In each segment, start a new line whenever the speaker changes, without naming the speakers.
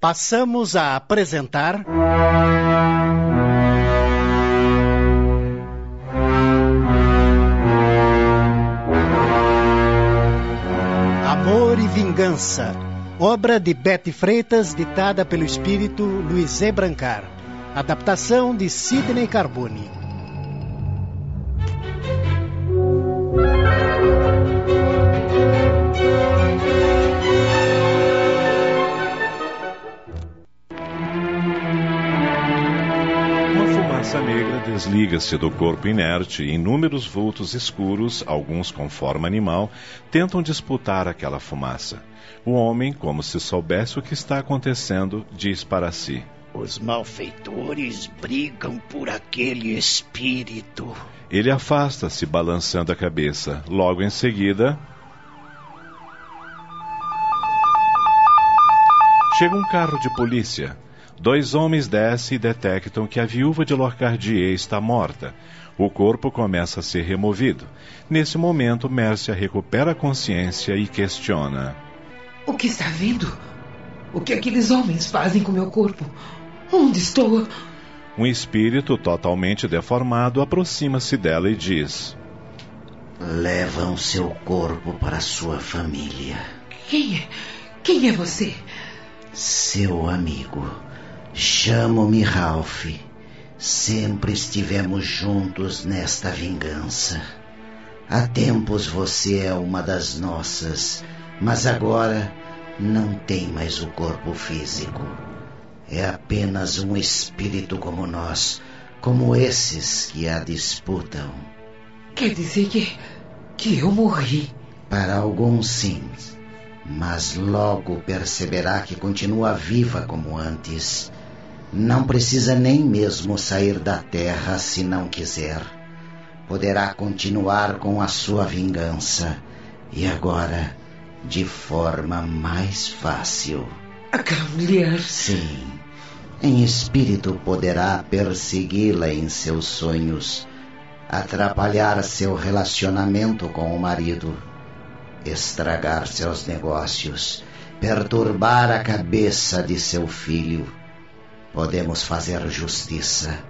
Passamos a apresentar. Amor e Vingança, obra de Betty Freitas, ditada pelo espírito Luiz E. Brancar. Adaptação de Sidney Carbone.
Desliga-se do corpo inerte e inúmeros vultos escuros, alguns com forma animal, tentam disputar aquela fumaça. O homem, como se soubesse o que está acontecendo, diz para si:
Os malfeitores brigam por aquele espírito.
Ele afasta-se, balançando a cabeça. Logo em seguida. Chega um carro de polícia. Dois homens descem e detectam que a viúva de Lorcardier está morta. O corpo começa a ser removido. Nesse momento, Mércia recupera a consciência e questiona:
O que está vendo? O que aqueles homens fazem com meu corpo? Onde estou?
Um espírito totalmente deformado aproxima-se dela e diz:
Levam seu corpo para sua família.
Quem é? Quem é você?
Seu amigo. Chamo-me Ralph. Sempre estivemos juntos nesta vingança. Há tempos você é uma das nossas, mas agora não tem mais o corpo físico. É apenas um espírito como nós, como esses que a disputam.
Quer dizer que. que eu morri?
Para alguns, sim. Mas logo perceberá que continua viva como antes não precisa nem mesmo sair da terra se não quiser. Poderá continuar com a sua vingança. E agora, de forma mais fácil.
Aquela mulher.
Sim. Em espírito poderá persegui-la em seus sonhos, atrapalhar seu relacionamento com o marido, estragar seus negócios, perturbar a cabeça de seu filho Podemos fazer justiça.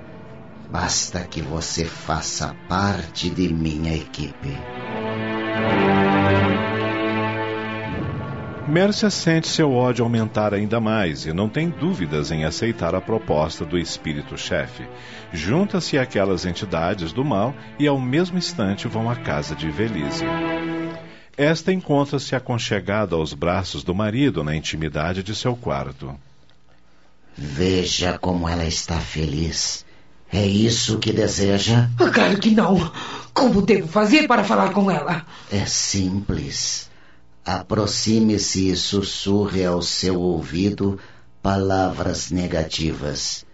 Basta que você faça parte de minha equipe.
Mércia sente seu ódio aumentar ainda mais e não tem dúvidas em aceitar a proposta do espírito-chefe. Junta-se àquelas entidades do mal e ao mesmo instante vão à casa de Velise. Esta encontra-se aconchegada aos braços do marido na intimidade de seu quarto.
Veja como ela está feliz. É isso que deseja?
Claro que não. Como devo fazer para falar com ela?
É simples. Aproxime-se e sussurre ao seu ouvido palavras negativas.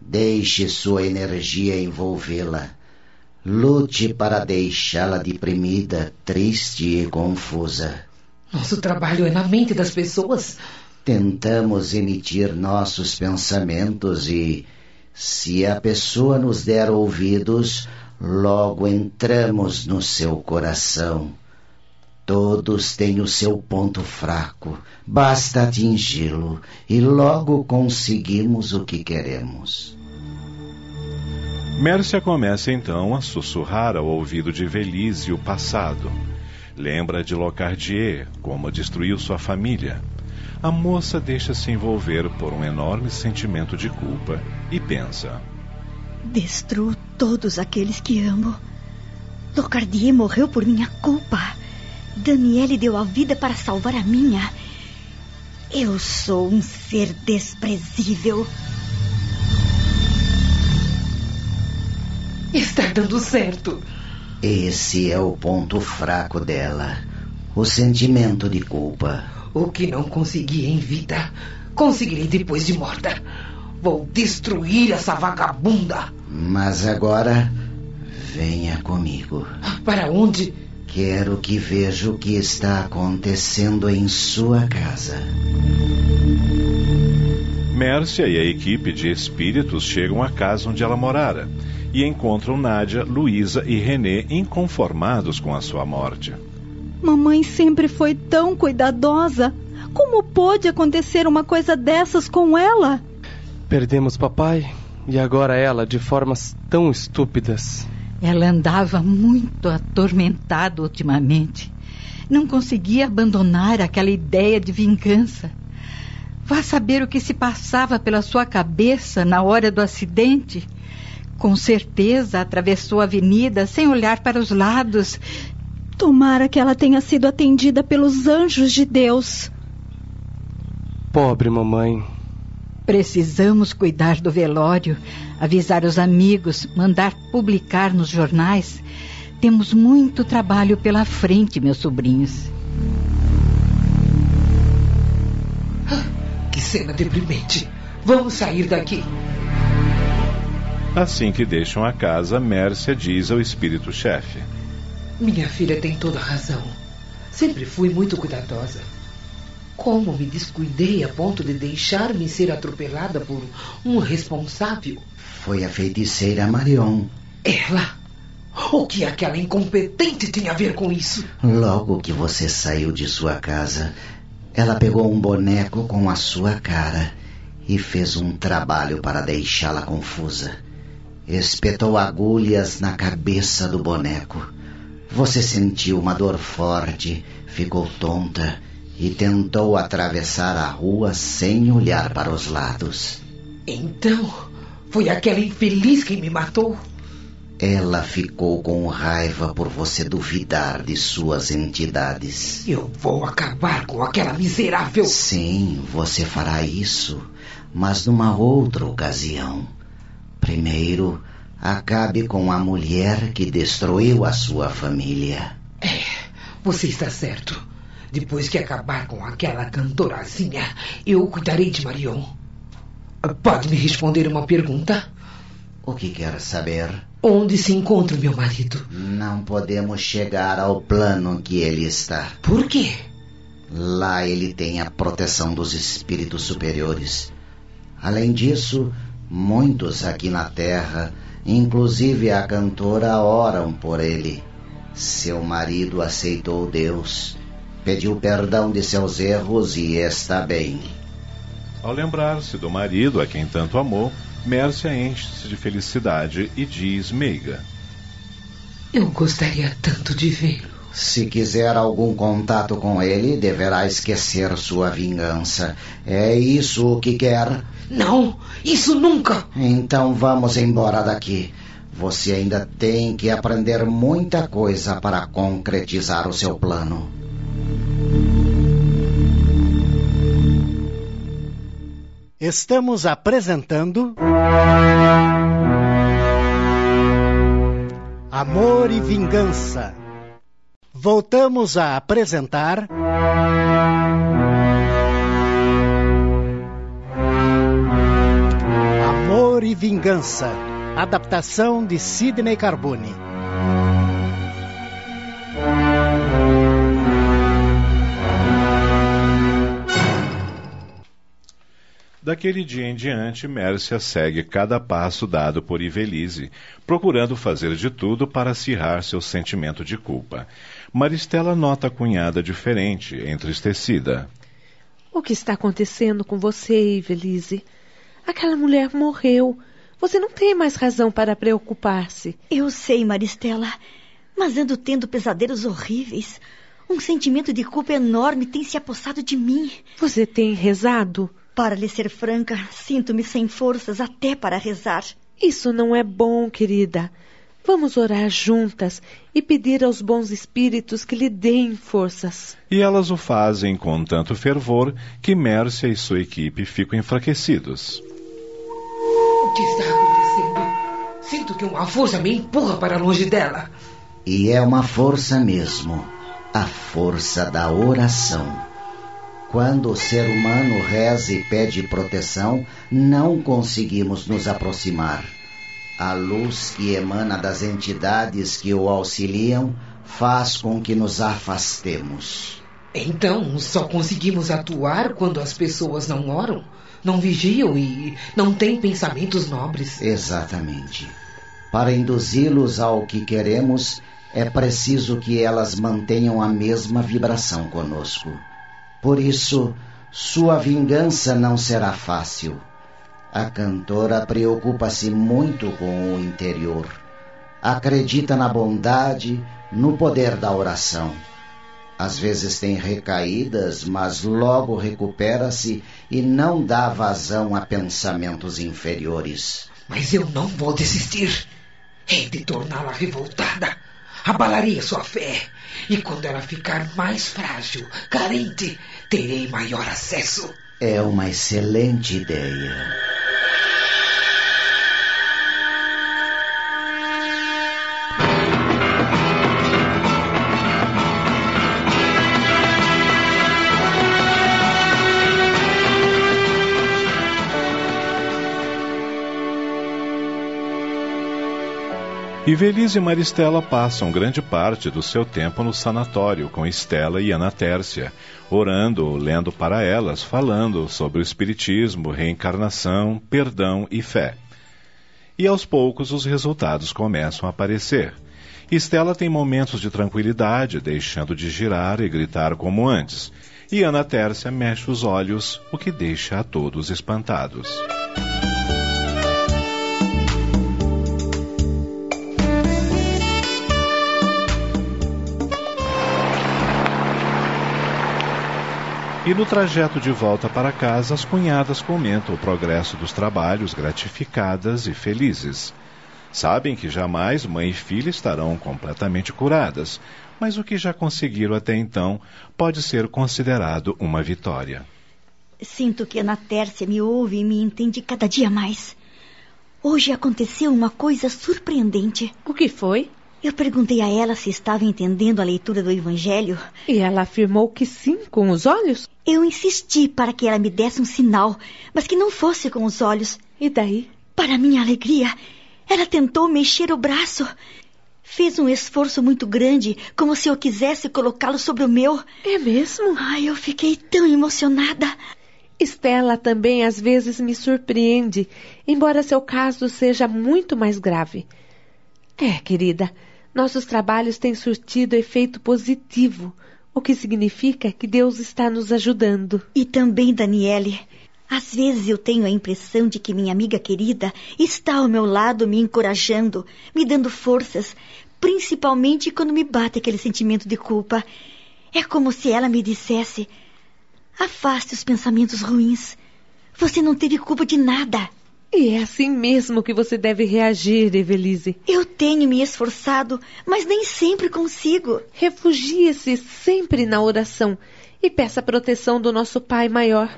Deixe sua energia envolvê-la. Lute para deixá-la deprimida, triste e confusa.
Nosso trabalho é na mente das pessoas.
Tentamos emitir nossos pensamentos e, se a pessoa nos der ouvidos, logo entramos no seu coração. Todos têm o seu ponto fraco, basta atingi-lo e logo conseguimos o que queremos.
Mércia começa então a sussurrar ao ouvido de Velise o passado. Lembra de Locardier, como destruiu sua família a moça deixa-se envolver por um enorme sentimento de culpa e pensa:
Destruo todos aqueles que amo. Locardier morreu por minha culpa. Daniele deu a vida para salvar a minha. Eu sou um ser desprezível.
Está dando certo.
Esse é o ponto fraco dela: o sentimento de culpa.
O que não consegui em vida, conseguirei depois de morta. Vou destruir essa vagabunda.
Mas agora, venha comigo.
Para onde?
Quero que veja o que está acontecendo em sua casa.
Mércia e a equipe de espíritos chegam à casa onde ela morara e encontram Nádia, Luísa e René inconformados com a sua morte.
Mamãe sempre foi tão cuidadosa. Como pôde acontecer uma coisa dessas com ela?
Perdemos papai e agora ela de formas tão estúpidas.
Ela andava muito atormentada ultimamente. Não conseguia abandonar aquela ideia de vingança. Vá saber o que se passava pela sua cabeça na hora do acidente. Com certeza atravessou a avenida sem olhar para os lados.
Tomara que ela tenha sido atendida pelos anjos de Deus.
Pobre mamãe.
Precisamos cuidar do velório, avisar os amigos, mandar publicar nos jornais. Temos muito trabalho pela frente, meus sobrinhos.
Que cena deprimente. Vamos sair daqui.
Assim que deixam a casa, Mércia diz ao espírito-chefe:
Minha filha tem toda razão. Sempre fui muito cuidadosa. Como me descuidei a ponto de deixar-me ser atropelada por um responsável?
Foi a feiticeira Marion.
Ela? O que aquela incompetente tem a ver com isso?
Logo que você saiu de sua casa, ela pegou um boneco com a sua cara e fez um trabalho para deixá-la confusa. Espetou agulhas na cabeça do boneco. Você sentiu uma dor forte, ficou tonta e tentou atravessar a rua sem olhar para os lados.
Então, foi aquela infeliz quem me matou?
Ela ficou com raiva por você duvidar de suas entidades.
Eu vou acabar com aquela miserável.
Sim, você fará isso, mas numa outra ocasião. Primeiro, acabe com a mulher que destruiu a sua família.
É, você está certo. Depois que acabar com aquela cantorazinha, eu cuidarei de Marion. Pode me responder uma pergunta?
O que quer saber?
Onde se encontra meu marido?
Não podemos chegar ao plano que ele está.
Por quê?
Lá ele tem a proteção dos espíritos superiores. Além disso, muitos aqui na Terra, inclusive a cantora, oram por ele. Seu marido aceitou Deus, pediu perdão de seus erros e está bem.
Ao lembrar-se do marido a quem tanto amou, Mércia enche-se de felicidade e diz meiga:
Eu gostaria tanto de vê-lo.
Se quiser algum contato com ele, deverá esquecer sua vingança. É isso o que quer?
Não, isso nunca!
Então vamos embora daqui. Você ainda tem que aprender muita coisa para concretizar o seu plano.
Estamos apresentando. Amor e Vingança. Voltamos a apresentar. Amor e Vingança. Adaptação de Sidney Carbone.
Daquele dia em diante, Mércia segue cada passo dado por Ivelise, procurando fazer de tudo para acirrar seu sentimento de culpa. Maristela nota a cunhada diferente, entristecida.
O que está acontecendo com você, Ivelise? Aquela mulher morreu. Você não tem mais razão para preocupar-se.
Eu sei, Maristela, mas ando tendo pesadelos horríveis. Um sentimento de culpa enorme tem se apossado de mim.
Você tem rezado?
Para lhe ser franca, sinto-me sem forças até para rezar.
Isso não é bom, querida. Vamos orar juntas e pedir aos bons espíritos que lhe deem forças.
E elas o fazem com tanto fervor que Mércia e sua equipe ficam enfraquecidos.
O que está acontecendo? Sinto que uma força me empurra para longe dela.
E é uma força mesmo a força da oração. Quando o ser humano reza e pede proteção, não conseguimos nos aproximar. A luz que emana das entidades que o auxiliam faz com que nos afastemos.
Então, só conseguimos atuar quando as pessoas não oram, não vigiam e não têm pensamentos nobres.
Exatamente. Para induzi-los ao que queremos, é preciso que elas mantenham a mesma vibração conosco. Por isso, Sua vingança não será fácil. A cantora preocupa-se muito com o interior. Acredita na bondade, no poder da oração. Às vezes tem recaídas, mas logo recupera-se e não dá vazão a pensamentos inferiores.
Mas eu não vou desistir. Hei de torná-la revoltada. Abalarei a sua fé. E quando ela ficar mais frágil, carente, terei maior acesso.
É uma excelente ideia.
E Velise e Maristela passam grande parte do seu tempo no sanatório com Estela e Ana Tércia, orando, lendo para elas, falando sobre o espiritismo, reencarnação, perdão e fé. E aos poucos os resultados começam a aparecer. Estela tem momentos de tranquilidade, deixando de girar e gritar como antes. E Ana Tércia mexe os olhos, o que deixa a todos espantados. E no trajeto de volta para casa, as cunhadas comentam o progresso dos trabalhos, gratificadas e felizes. Sabem que jamais mãe e filha estarão completamente curadas, mas o que já conseguiram até então pode ser considerado uma vitória.
Sinto que Ana Tércia me ouve e me entende cada dia mais. Hoje aconteceu uma coisa surpreendente.
O que foi?
Eu perguntei a ela se estava entendendo a leitura do Evangelho.
E ela afirmou que sim, com os olhos?
Eu insisti para que ela me desse um sinal, mas que não fosse com os olhos.
E daí?
Para minha alegria, ela tentou mexer o braço. Fez um esforço muito grande, como se eu quisesse colocá-lo sobre o meu.
É mesmo?
Ai, eu fiquei tão emocionada.
Estela também às vezes me surpreende, embora seu caso seja muito mais grave. É, querida, nossos trabalhos têm surtido efeito positivo, o que significa que Deus está nos ajudando.
E também, Daniele. Às vezes eu tenho a impressão de que minha amiga querida está ao meu lado me encorajando, me dando forças, principalmente quando me bate aquele sentimento de culpa. É como se ela me dissesse: afaste os pensamentos ruins. Você não teve culpa de nada.
E é assim mesmo que você deve reagir, Evelise.
Eu tenho me esforçado, mas nem sempre consigo.
Refugie-se sempre na oração e peça a proteção do nosso Pai maior.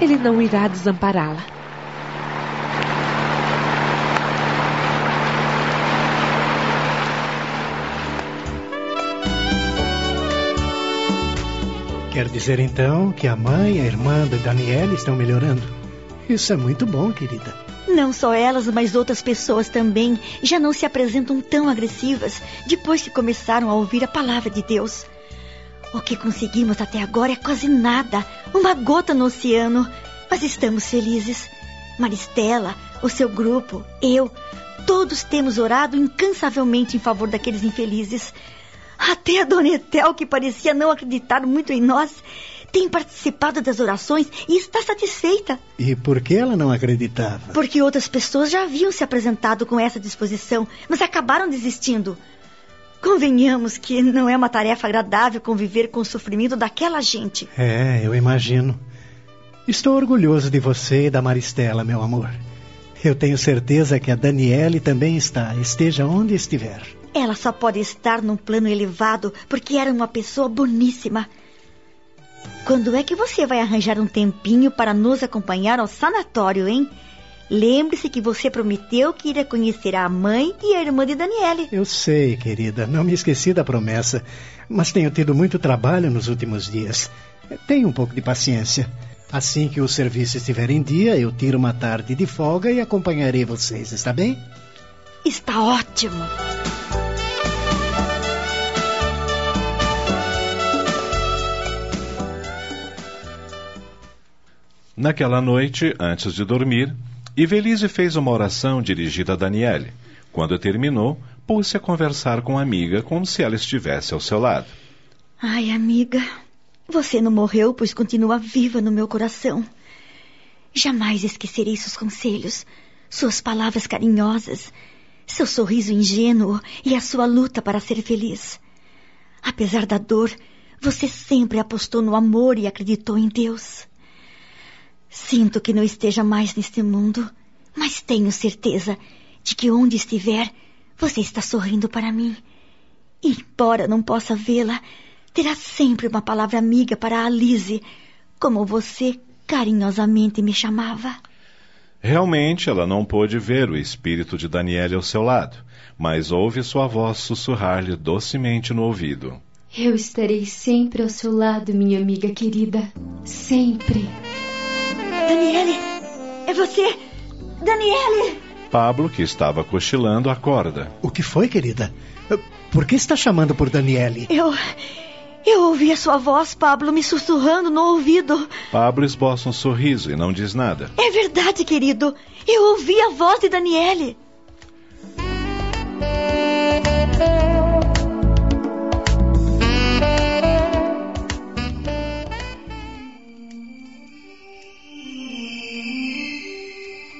Ele não irá desampará-la.
Quer dizer então que a mãe e a irmã da Daniela estão melhorando? Isso é muito bom, querida.
Não só elas, mas outras pessoas também já não se apresentam tão agressivas depois que começaram a ouvir a palavra de Deus. O que conseguimos até agora é quase nada, uma gota no oceano, mas estamos felizes. Maristela, o seu grupo, eu, todos temos orado incansavelmente em favor daqueles infelizes. Até a Dona Etel, que parecia não acreditar muito em nós, tem participado das orações e está satisfeita.
E por que ela não acreditava?
Porque outras pessoas já haviam se apresentado com essa disposição, mas acabaram desistindo. Convenhamos que não é uma tarefa agradável conviver com o sofrimento daquela gente.
É, eu imagino. Estou orgulhoso de você e da Maristela, meu amor. Eu tenho certeza que a Daniele também está, esteja onde estiver.
Ela só pode estar num plano elevado porque era uma pessoa boníssima. Quando é que você vai arranjar um tempinho para nos acompanhar ao sanatório, hein? Lembre-se que você prometeu que iria conhecer a mãe e a irmã de Daniele.
Eu sei, querida, não me esqueci da promessa, mas tenho tido muito trabalho nos últimos dias. Tenha um pouco de paciência. Assim que o serviço estiver em dia, eu tiro uma tarde de folga e acompanharei vocês, está bem?
Está ótimo.
Naquela noite, antes de dormir, Ivelise fez uma oração dirigida a Daniele. Quando terminou, pôs-se a conversar com a amiga como se ela estivesse ao seu lado.
Ai, amiga, Você não morreu, pois continua viva no meu coração. Jamais esquecerei seus conselhos, suas palavras carinhosas, seu sorriso ingênuo e a sua luta para ser feliz. Apesar da dor, você sempre apostou no amor e acreditou em Deus. Sinto que não esteja mais neste mundo, mas tenho certeza de que onde estiver, você está sorrindo para mim. E, embora não possa vê-la, terá sempre uma palavra amiga para a Alice, como você carinhosamente me chamava.
Realmente ela não pôde ver o espírito de Daniele ao seu lado, mas ouve sua voz sussurrar-lhe docemente no ouvido.
Eu estarei sempre ao seu lado, minha amiga querida. Sempre.
Daniele! É você! Daniele!
Pablo, que estava cochilando, acorda.
O que foi, querida? Por que está chamando por Daniele?
Eu. Eu ouvi a sua voz, Pablo, me sussurrando no ouvido.
Pablo esboça um sorriso e não diz nada.
É verdade, querido. Eu ouvi a voz de Daniele.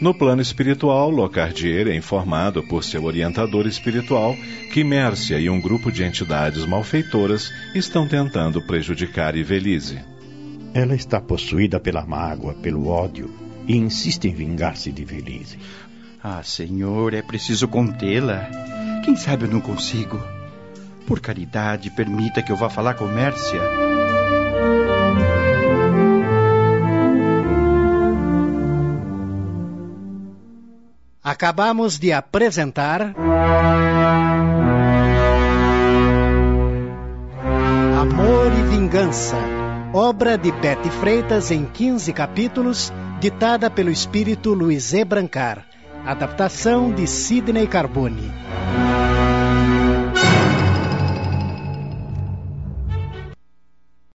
No plano espiritual, Locardier é informado por seu orientador espiritual que Mércia e um grupo de entidades malfeitoras estão tentando prejudicar Ivelise.
Ela está possuída pela mágoa, pelo ódio e insiste em vingar-se de Ivelise.
Ah, senhor, é preciso contê-la. Quem sabe eu não consigo. Por caridade, permita que eu vá falar com Mércia.
Acabamos de apresentar. Amor e Vingança, obra de Bete Freitas em 15 capítulos, ditada pelo espírito Luiz E. Brancar. Adaptação de Sidney Carbone.